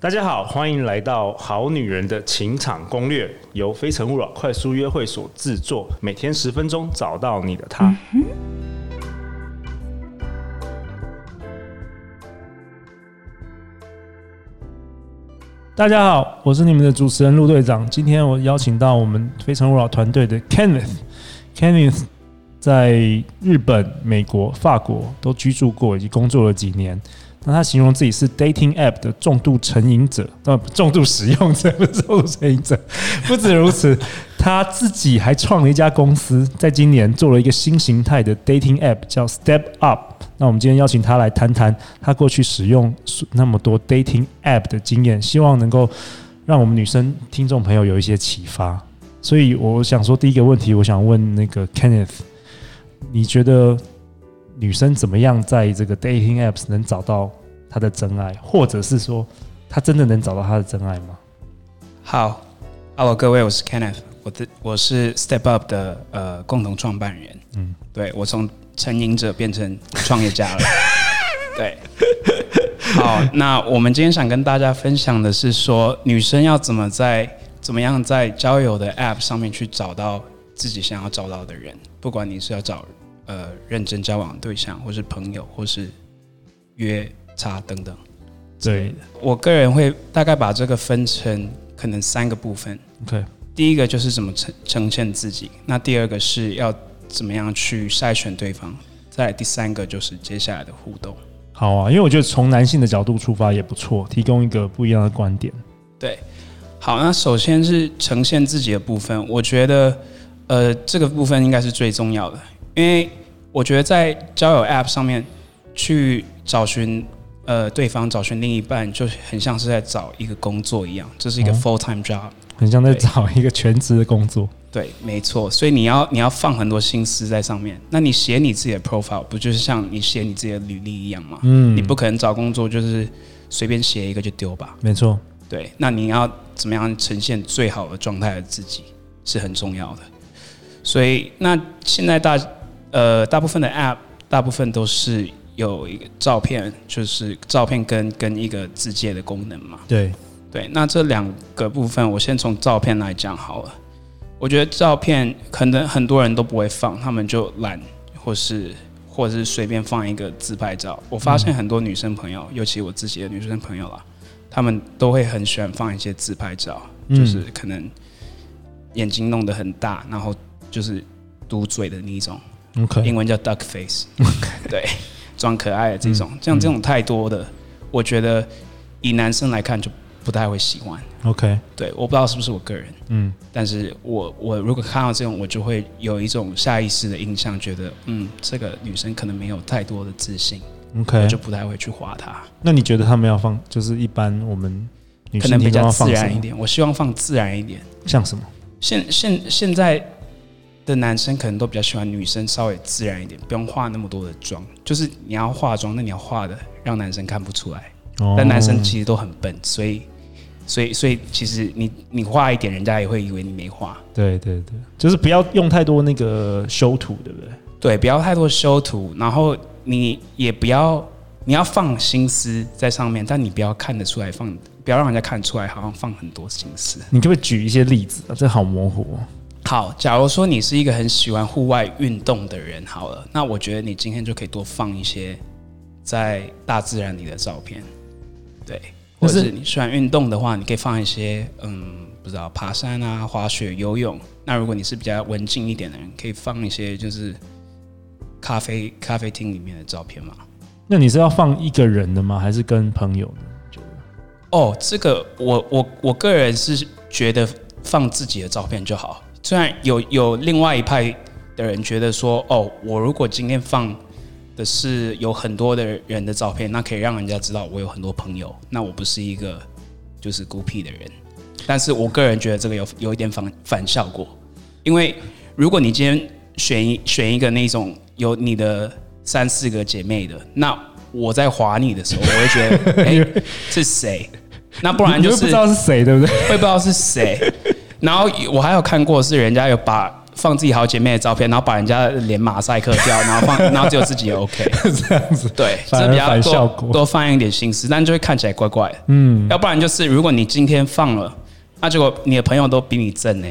大家好，欢迎来到《好女人的情场攻略》，由非诚勿扰快速约会所制作，每天十分钟，找到你的他。大家好，我是你们的主持人陆队长。今天我邀请到我们非诚勿扰团队的 Kenneth，Kenneth 在日本、美国、法国都居住过，以及工作了几年。那他形容自己是 dating app 的重度成瘾者，呃，重度使用者，不是重度成瘾者。不止如此，他自己还创了一家公司，在今年做了一个新形态的 dating app，叫 Step Up。那我们今天邀请他来谈谈他过去使用那么多 dating app 的经验，希望能够让我们女生听众朋友有一些启发。所以我想说，第一个问题，我想问那个 Kenneth，你觉得？女生怎么样在这个 dating apps 能找到她的真爱，或者是说他真的能找到他的真爱吗？好，Hello，各位，我是 Kenneth，我的我是 Step Up 的呃共同创办人。嗯，对，我从成瘾者变成创业家了。对，好，那我们今天想跟大家分享的是说，女生要怎么在怎么样在交友的 app 上面去找到自己想要找到的人，不管你是要找。呃，认真交往的对象，或是朋友，或是约叉等等。对，我个人会大概把这个分成可能三个部分。OK，第一个就是怎么呈呈现自己，那第二个是要怎么样去筛选对方，再来第三个就是接下来的互动。好啊，因为我觉得从男性的角度出发也不错，提供一个不一样的观点。对，好，那首先是呈现自己的部分，我觉得呃这个部分应该是最重要的。因为我觉得在交友 App 上面去找寻呃对方找寻另一半，就很像是在找一个工作一样，这是一个 full time job，嗯，很像在找一个全职的工作。对，没错。所以你要你要放很多心思在上面。那你写你自己的 profile，不就是像你写你自己的履历一样吗？嗯，你不可能找工作就是随便写一个就丢吧？没错。对，那你要怎么样呈现最好的状态的自己是很重要的。所以那现在大。呃，大部分的 App 大部分都是有一个照片，就是照片跟跟一个自介的功能嘛。对对，那这两个部分，我先从照片来讲好了。我觉得照片可能很多人都不会放，他们就懒，或是或者是随便放一个自拍照。我发现很多女生朋友，嗯、尤其我自己的女生朋友啦，他们都会很喜欢放一些自拍照，就是可能眼睛弄得很大，然后就是嘟嘴的那一种。英文叫 duck face，对，装可爱的这种，嗯、像这种太多的，我觉得以男生来看就不太会喜欢。OK，对，我不知道是不是我个人，嗯，但是我我如果看到这种，我就会有一种下意识的印象，觉得嗯，这个女生可能没有太多的自信，OK，我就不太会去滑她。那你觉得他们要放，就是一般我们女生可能比较自然一点，我希望放自然一点，像什么？现现现在。的男生可能都比较喜欢女生稍微自然一点，不用化那么多的妆。就是你要化妆，那你要化的让男生看不出来。哦。但男生其实都很笨，所以，所以，所以其实你你化一点，人家也会以为你没化。对对对，就是不要用太多那个修图，对不对？对，不要太多修图，然后你也不要你要放心思在上面，但你不要看得出来放，不要让人家看出来好像放很多心思。你可不可以举一些例子啊？这好模糊哦。好，假如说你是一个很喜欢户外运动的人，好了，那我觉得你今天就可以多放一些在大自然里的照片，对，或者是你喜欢运动的话，你可以放一些，嗯，不知道爬山啊、滑雪、游泳。那如果你是比较文静一点的人，可以放一些就是咖啡咖啡厅里面的照片嘛。那你是要放一个人的吗？还是跟朋友的？哦，这个我我我个人是觉得放自己的照片就好。虽然有有另外一派的人觉得说，哦，我如果今天放的是有很多的人的照片，那可以让人家知道我有很多朋友，那我不是一个就是孤僻的人。但是我个人觉得这个有有一点反反效果，因为如果你今天选一选一个那种有你的三四个姐妹的，那我在划你的时候，我会觉得，哎、欸，是谁？那不然就是不知道是谁，对不对？会不知道是谁。然后我还有看过是人家有把放自己好姐妹的照片，然后把人家的脸马赛克掉，然后放，然后只有自己也 OK，这样子，对，反而反效果，多多放一点心思，但就会看起来怪怪的。嗯，要不然就是如果你今天放了，那结果你的朋友都比你正呢，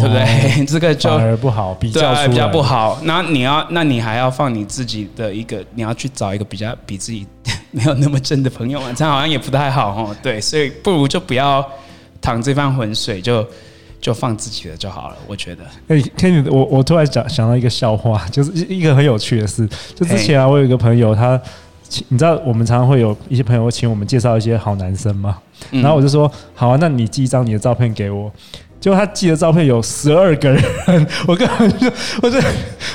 对不对？这个就反而不好，比较比较不好。那你要，那你还要放你自己的一个，你要去找一个比较比自己 没有那么正的朋友啊，这样好像也不太好哦。对，所以不如就不要淌这番浑水，就。就放自己的就好了，我觉得。哎，Kenny，我我突然想想到一个笑话，就是一个很有趣的事。就之前啊，我有一个朋友，他，你知道，我们常常会有一些朋友请我们介绍一些好男生嘛，然后我就说，好啊，那你寄一张你的照片给我。结果他寄的照片有十二个人，我根本就，我觉得，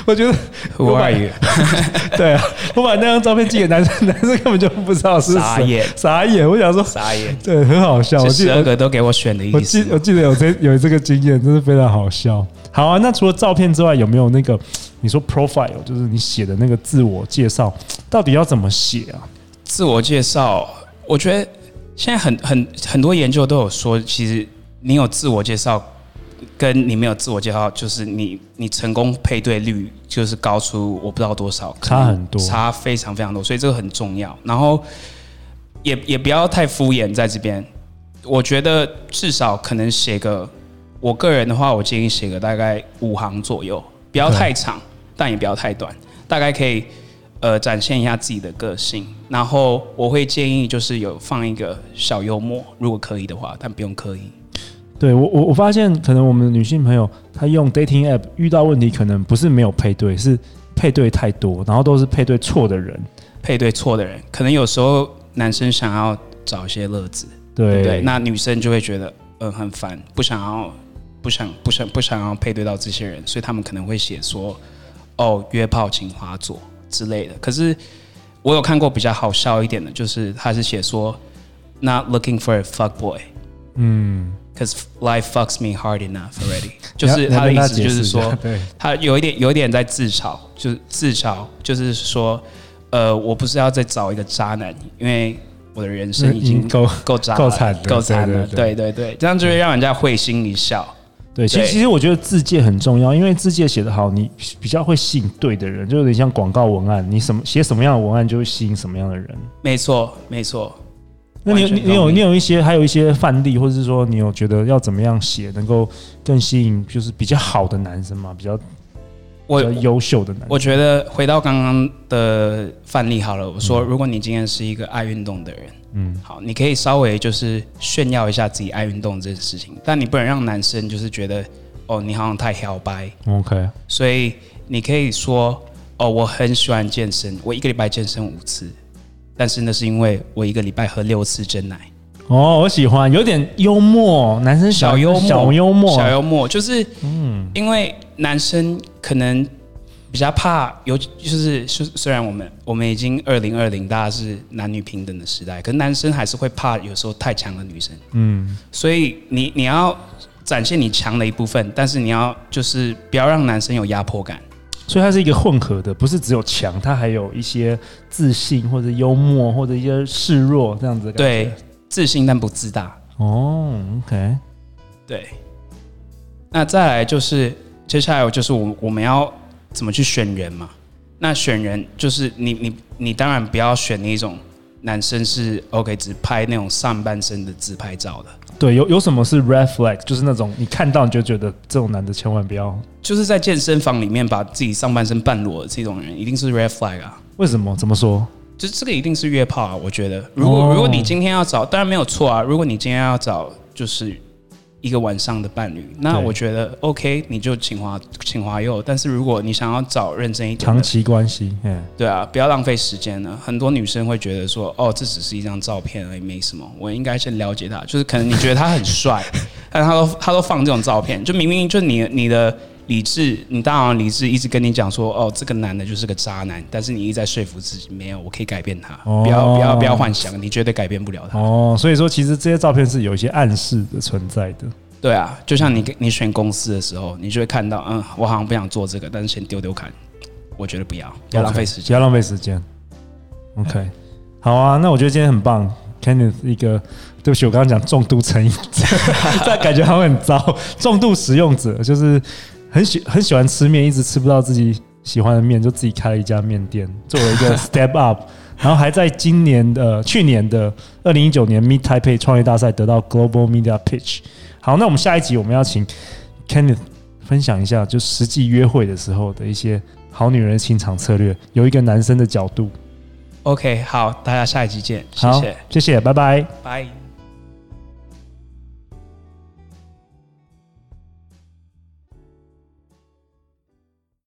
我觉得 are you？对啊，我把那张照片寄给男生，男生根本就不知道是谁，傻眼，傻眼。我想说，傻眼，对，很好笑。我十二个都给我选的意思。我记，我记得有这有这个经验，真是非常好笑。好啊，那除了照片之外，有没有那个你说 profile，就是你写的那个自我介绍，到底要怎么写啊？自我介绍，我觉得现在很很很多研究都有说，其实。你有自我介绍，跟你没有自我介绍，就是你你成功配对率就是高出我不知道多少，差很多，差非常非常多，所以这个很重要。然后也也不要太敷衍在这边，我觉得至少可能写个，我个人的话，我建议写个大概五行左右，不要太长，但也不要太短，大概可以呃展现一下自己的个性。然后我会建议就是有放一个小幽默，如果可以的话，但不用刻意。对我我我发现，可能我们的女性朋友她用 dating app 遇到问题，可能不是没有配对，是配对太多，然后都是配对错的人，配对错的人，可能有时候男生想要找一些乐子，对，对不对？那女生就会觉得嗯很烦，不想要，不想不想不想要配对到这些人，所以他们可能会写说哦约炮请花左之类的。可是我有看过比较好笑一点的，就是他是写说 not looking for a fuck boy，嗯。Cause life fucks me hard enough already，就是他的意思，就是说，他有一点有一点在自嘲，就是自嘲，就是说，呃，我不是要再找一个渣男，因为我的人生已经够够渣够惨够惨了，对对对，这样就会让人家会心一笑。对，其实其实我觉得字介很重要，因为字介写得好，你比较会吸引对的人，就有点像广告文案，你什么写什么样的文案，就会吸引什么样的人。没错，没错。那你你有你有一些还有一些范例，或者是说你有觉得要怎么样写能够更吸引，就是比较好的男生嘛，比较我优秀的男生。我觉得回到刚刚的范例好了，我说如果你今天是一个爱运动的人，嗯，好，你可以稍微就是炫耀一下自己爱运动这件事情，但你不能让男生就是觉得哦你好像太摇摆，OK，所以你可以说哦我很喜欢健身，我一个礼拜健身五次。但是那是因为我一个礼拜喝六次真奶。哦，我喜欢有点幽默，男生小幽默，小幽默，小幽默，就是嗯，因为男生可能比较怕，尤其就是虽然我们我们已经二零二零，大家是男女平等的时代，可是男生还是会怕有时候太强的女生，嗯，所以你你要展现你强的一部分，但是你要就是不要让男生有压迫感。所以它是一个混合的，不是只有强，它还有一些自信或者幽默或者一些示弱这样子的感觉。对，自信但不自大。哦，OK，对。那再来就是接下来就是我我们要怎么去选人嘛？那选人就是你你你当然不要选那种男生是 OK 只拍那种上半身的自拍照的。对，有有什么是 red flag，就是那种你看到你就觉得这种男的千万不要，就是在健身房里面把自己上半身半裸的这种人，一定是 red flag 啊？为什么？怎么说？就是这个一定是约炮啊！我觉得，如果如果你今天要找，当然没有错啊。如果你今天要找，就是。一个晚上的伴侣，那我觉得 OK，你就请华请华佑。但是如果你想要找认真一点，长期关系，对啊，不要浪费时间了。很多女生会觉得说，哦，这只是一张照片而已，没什么。我应该先了解他，就是可能你觉得他很帅，但他都他都放这种照片，就明明就你你的理智，你当然理智一直跟你讲说，哦，这个男的就是个渣男，但是你一直在说服自己，没有，我可以改变他，哦、不要不要不要幻想，你绝对改变不了他。哦，所以说其实这些照片是有一些暗示的存在的。对啊，就像你你选公司的时候，你就会看到，嗯，我好像不想做这个，但是先丢丢看，我觉得不要，不要浪费时间不要浪费时间。OK，好啊，那我觉得今天很棒，Kenneth 一个，对不起，我刚刚讲重度成瘾者，这感觉好像很糟，重度使用者就是。很喜很喜欢吃面，一直吃不到自己喜欢的面，就自己开了一家面店，做了一个 step up，然后还在今年的去年的二零一九年 Meet Taipei 创业大赛得到 Global Media Pitch。好，那我们下一集我们要请 Kenneth 分享一下，就实际约会的时候的一些好女人的情场策略，由一个男生的角度。OK，好，大家下一集见，谢谢，谢谢，拜拜，拜。